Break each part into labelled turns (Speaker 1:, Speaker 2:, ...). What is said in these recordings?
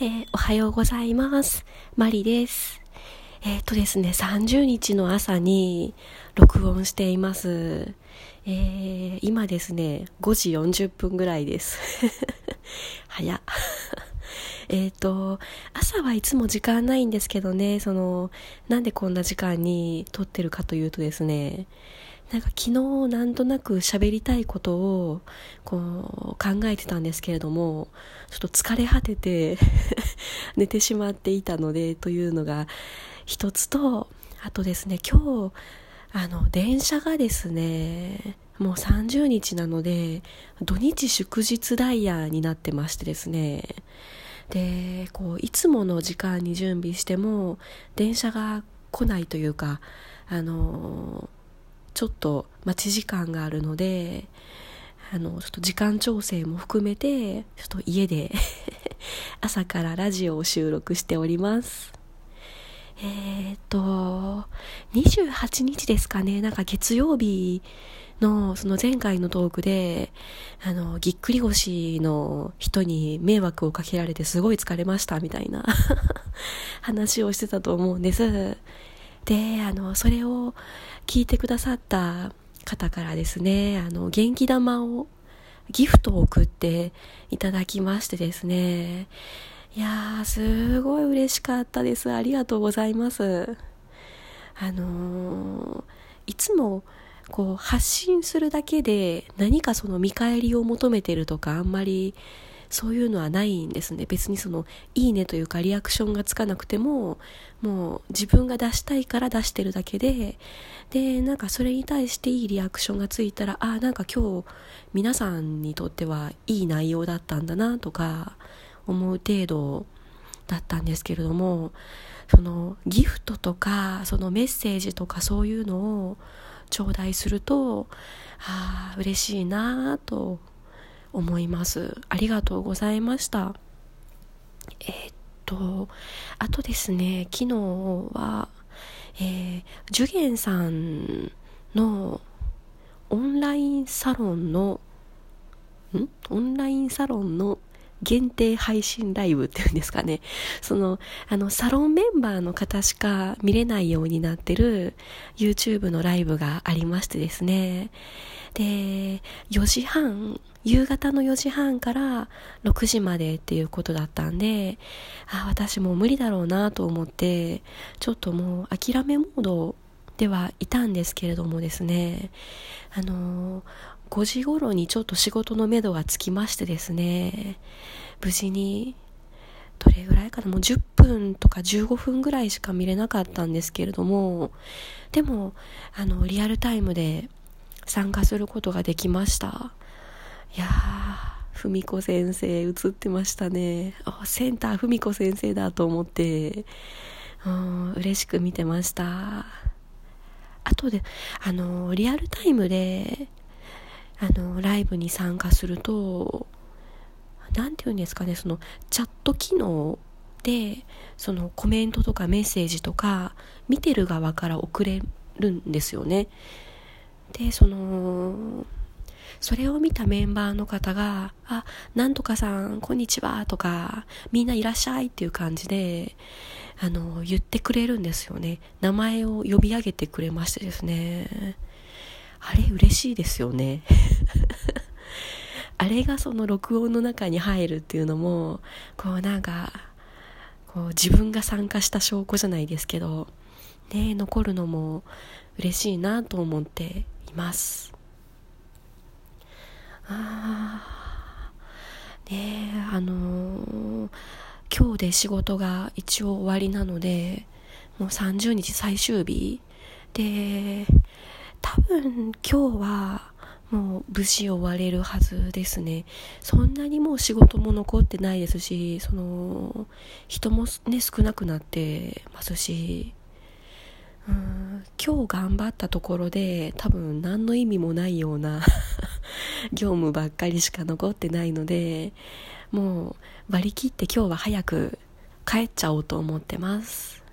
Speaker 1: えー、おはようございます。マリです。えー、っとですね、30日の朝に録音しています。えー、今ですね、5時40分ぐらいです。早っ。えっと、朝はいつも時間ないんですけどね、その、なんでこんな時間に撮ってるかというとですね、なんか昨日なんとなく喋りたいことをこう考えてたんですけれども、ちょっと疲れ果てて 寝てしまっていたのでというのが一つと、あとですね、今日、あの、電車がですね、もう30日なので、土日祝日ダイヤになってましてですね、で、こう、いつもの時間に準備しても、電車が来ないというか、あのちょっと待ち時間があるので、あの、ちょっと時間調整も含めて、ちょっと家で 朝からラジオを収録しております。えー、っと、28日ですかね、なんか月曜日の、その前回のトークで、あの、ぎっくり腰の人に迷惑をかけられてすごい疲れましたみたいな 話をしてたと思うんです。で、あの、それを聞いてくださった方からですね、あの、元気玉を、ギフトを送っていただきましてですね、いやー、すごい嬉しかったです。ありがとうございます。あのー、いつも、こう、発信するだけで何かその見返りを求めてるとかあんまりそういうのはないんですね。別にそのいいねというかリアクションがつかなくてももう自分が出したいから出してるだけででなんかそれに対していいリアクションがついたらあなんか今日皆さんにとってはいい内容だったんだなとか思う程度だったんですけれどもそのギフトとかそのメッセージとかそういうのを頂戴するとああ嬉しいなと思います。ありがとうございました。えー、っと、あとですね、昨日は、えー、ジュゲンさんのオンラインサロンの、ん？オンラインサロンの限定配信ライブっていうんですかね。その、あの、サロンメンバーの方しか見れないようになってる YouTube のライブがありましてですね。で、4時半、夕方の4時半から6時までっていうことだったんで、あ、私もう無理だろうなと思って、ちょっともう諦めモードではいたんですけれどもですね、あの5時頃にちょっと仕事のめどがつきましてですね、無事に、どれぐらいかな、もう10分とか15分ぐらいしか見れなかったんですけれども、でも、あの、リアルタイムで参加することができました。いやー、ふみこ先生映ってましたね。あ、センターふみこ先生だと思って、うん、嬉しく見てました。あとで、あの、リアルタイムで、あの、ライブに参加すると、なんて言うんですかね、その、チャット機能で、そのコメントとかメッセージとか、見てる側から送れるんですよね。で、その、それを見たメンバーの方が、あ、なんとかさん、こんにちは、とか、みんないらっしゃいっていう感じで、あの、言ってくれるんですよね。名前を呼び上げてくれましてですね。あれ嬉しいですよね。あれがその録音の中に入るっていうのも、こうなんか、こう自分が参加した証拠じゃないですけど、ね、残るのも嬉しいなと思っています。ああねえ、あのー、今日で仕事が一応終わりなので、もう30日最終日で、多分今日はもう無事終われるはずですね。そんなにもう仕事も残ってないですし、その、人もね、少なくなってますし、うん今日頑張ったところで多分何の意味もないような 業務ばっかりしか残ってないのでもう割り切って今日は早く帰っちゃおうと思ってます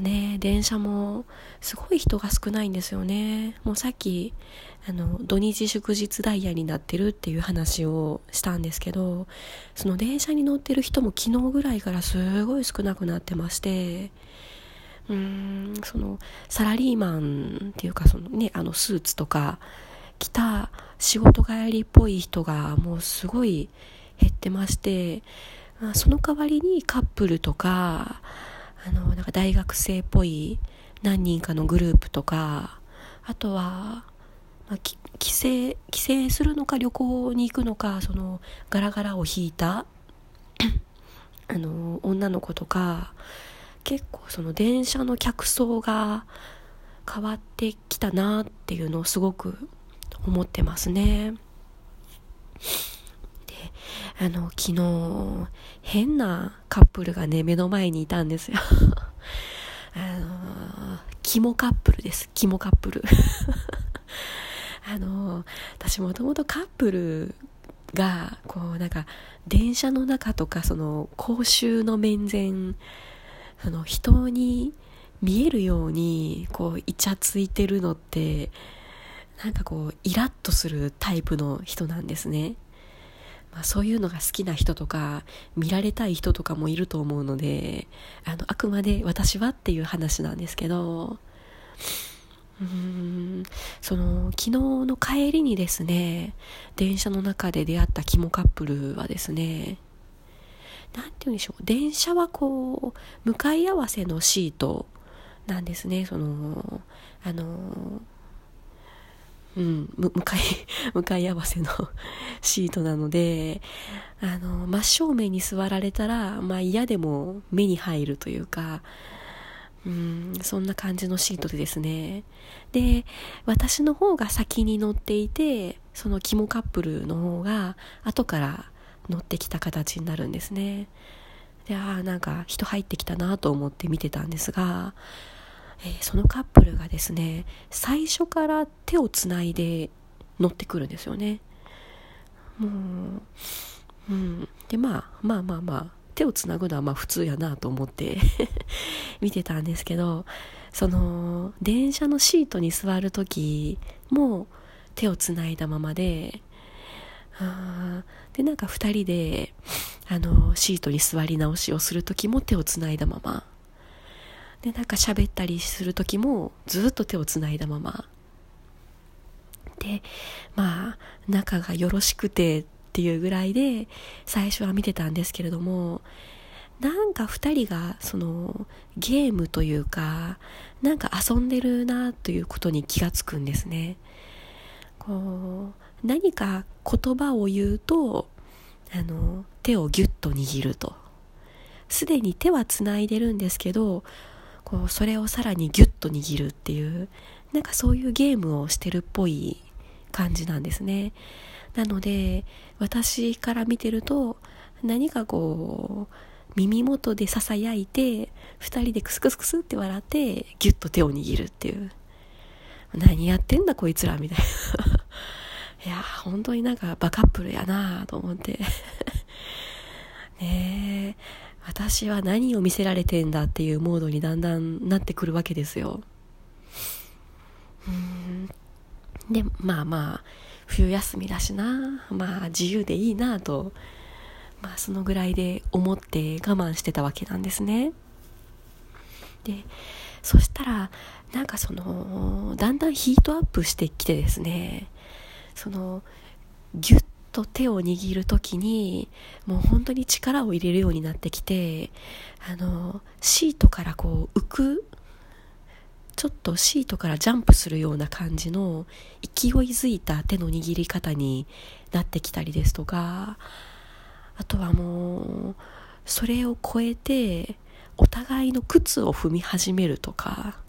Speaker 1: ね電車もすごい人が少ないんですよね。もうさっきあの土日祝日ダイヤになってるっていう話をしたんですけどその電車に乗ってる人も昨日ぐらいからすごい少なくなってましてうーんそのサラリーマンっていうかそのねあのスーツとか着た仕事帰りっぽい人がもうすごい減ってましてその代わりにカップルとかあのなんか大学生っぽい何人かのグループとかあとは、まあ、帰省帰省するのか旅行に行くのかそのガラガラを引いた あの女の子とか結構その電車の客層が変わってきたなっていうのをすごく思ってますね。あの、昨日、変なカップルがね、目の前にいたんですよ。あの、肝カップルです。肝カップル。あの、私もともとカップルが、こう、なんか、電車の中とか、その、公衆の面前、その、人に見えるように、こう、イチャついてるのって、なんかこう、イラッとするタイプの人なんですね。まあ、そういうのが好きな人とか見られたい人とかもいると思うのであのあくまで私はっていう話なんですけどうーんその昨日の帰りにですね電車の中で出会った肝カップルはですね何て言うんでしょう電車はこう向かい合わせのシートなんですね。そのあのうん、向かい、向かい合わせのシートなので、あの、真正面に座られたら、まあ嫌でも目に入るというか、うん、そんな感じのシートでですね。で、私の方が先に乗っていて、その肝カップルの方が後から乗ってきた形になるんですね。で、ああ、なんか人入ってきたなと思って見てたんですが、えー、そのカップルがですね最初から手をつないで乗ってくるんですよね。もう、うん、でまあまあまあまあ手をつなぐのはまあ普通やなと思って 見てたんですけどその電車のシートに座る時も手をつないだままであでなんか2人であのシートに座り直しをする時も手をつないだままでなんか喋ったりする時もずっと手をつないだまま。でまあ仲がよろしくてっていうぐらいで最初は見てたんですけれどもなんか2人がそのゲームというかなんか遊んでるなということに気がつくんですね。こう何か言葉を言うとあの手をギュッと握ると。すでに手はつないでるんですけどこうそれをさらにギュッと握るっていうなんかそういうゲームをしてるっぽい感じなんですね。なので私から見てると何かこう耳元でささやいて2人でクスクスクスって笑ってギュッと手を握るっていう。何やってんだこいつらみたいな。いや本当になんかバカップルやなと思って。ねえ私は何を見せられてんだっていうモードにだんだんなってくるわけですよ。うんで、まあまあ、冬休みだしな、まあ自由でいいなと、まあそのぐらいで思って我慢してたわけなんですね。で、そしたら、なんかその、だんだんヒートアップしてきてですね、その、ギュッと手を握る時にもう本当に力を入れるようになってきてあのシートからこう浮くちょっとシートからジャンプするような感じの勢いづいた手の握り方になってきたりですとかあとはもうそれを超えてお互いの靴を踏み始めるとか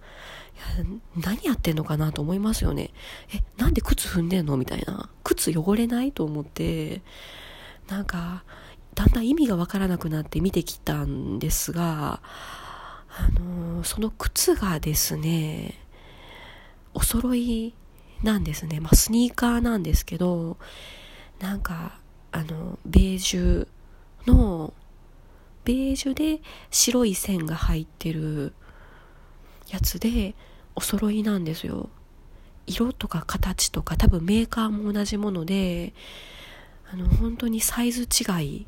Speaker 1: 何やってんのかなと思いますよね。え、なんで靴踏んでんのみたいな。靴汚れないと思って、なんか、だんだん意味がわからなくなって見てきたんですが、あの、その靴がですね、お揃いなんですね。まあ、スニーカーなんですけど、なんか、あの、ベージュの、ベージュで白い線が入ってるやつでお揃いなんですよ。色とか形とか多分メーカーも同じものであの本当にサイズ違い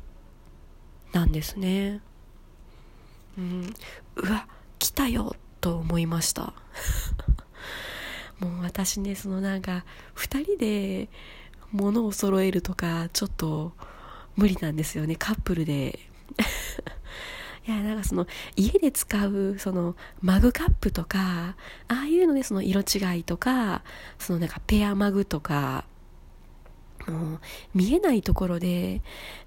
Speaker 1: なんですね。うん。うわ来たよと思いました。もう私ねそのなんか2人で物を揃えるとかちょっと無理なんですよね。カップルで。いやなんかその家で使うそのマグカップとかああいうのでその色違いとかそのなんかペアマグとかもう見えないところで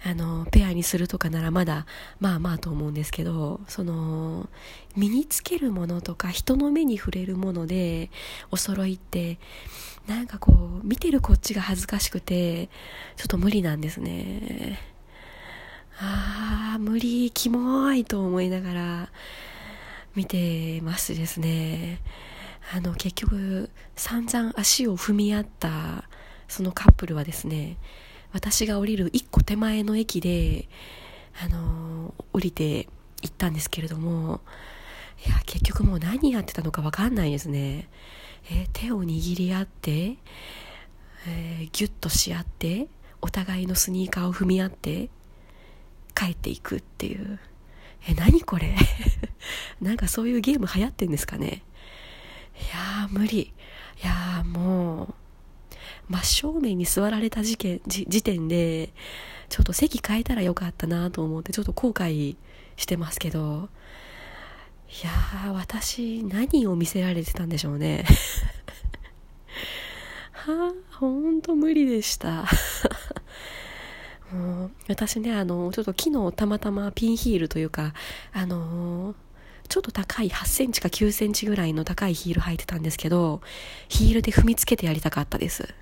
Speaker 1: あのペアにするとかならまだまあまあと思うんですけどその身につけるものとか人の目に触れるものでお揃いってなんかこう見てるこっちが恥ずかしくてちょっと無理なんですね。ああ無理キモいと思いながら見てますですね。あの結局散々足を踏み合ったそのカップルはですね私が降りる一個手前の駅であの降りて行ったんですけれどもいや結局もう何やってたのか分かんないですね、えー、手を握り合って、えー、ギュッとし合ってお互いのスニーカーを踏み合って帰っていくっていう。え何これ？なんかそういうゲーム流行ってんですかね？いやー無理。いやーもう真正面に座られた事件時点でちょっと席変えたらよかったなと思ってちょっと後悔してますけど。いやー私何を見せられてたんでしょうね。はあほんと無理でした。うん。私ねあのちょっと昨日たまたまピンヒールというかあのちょっと高い8センチか9センチぐらいの高いヒール履いてたんですけどヒールで踏みつけてやりたかったです。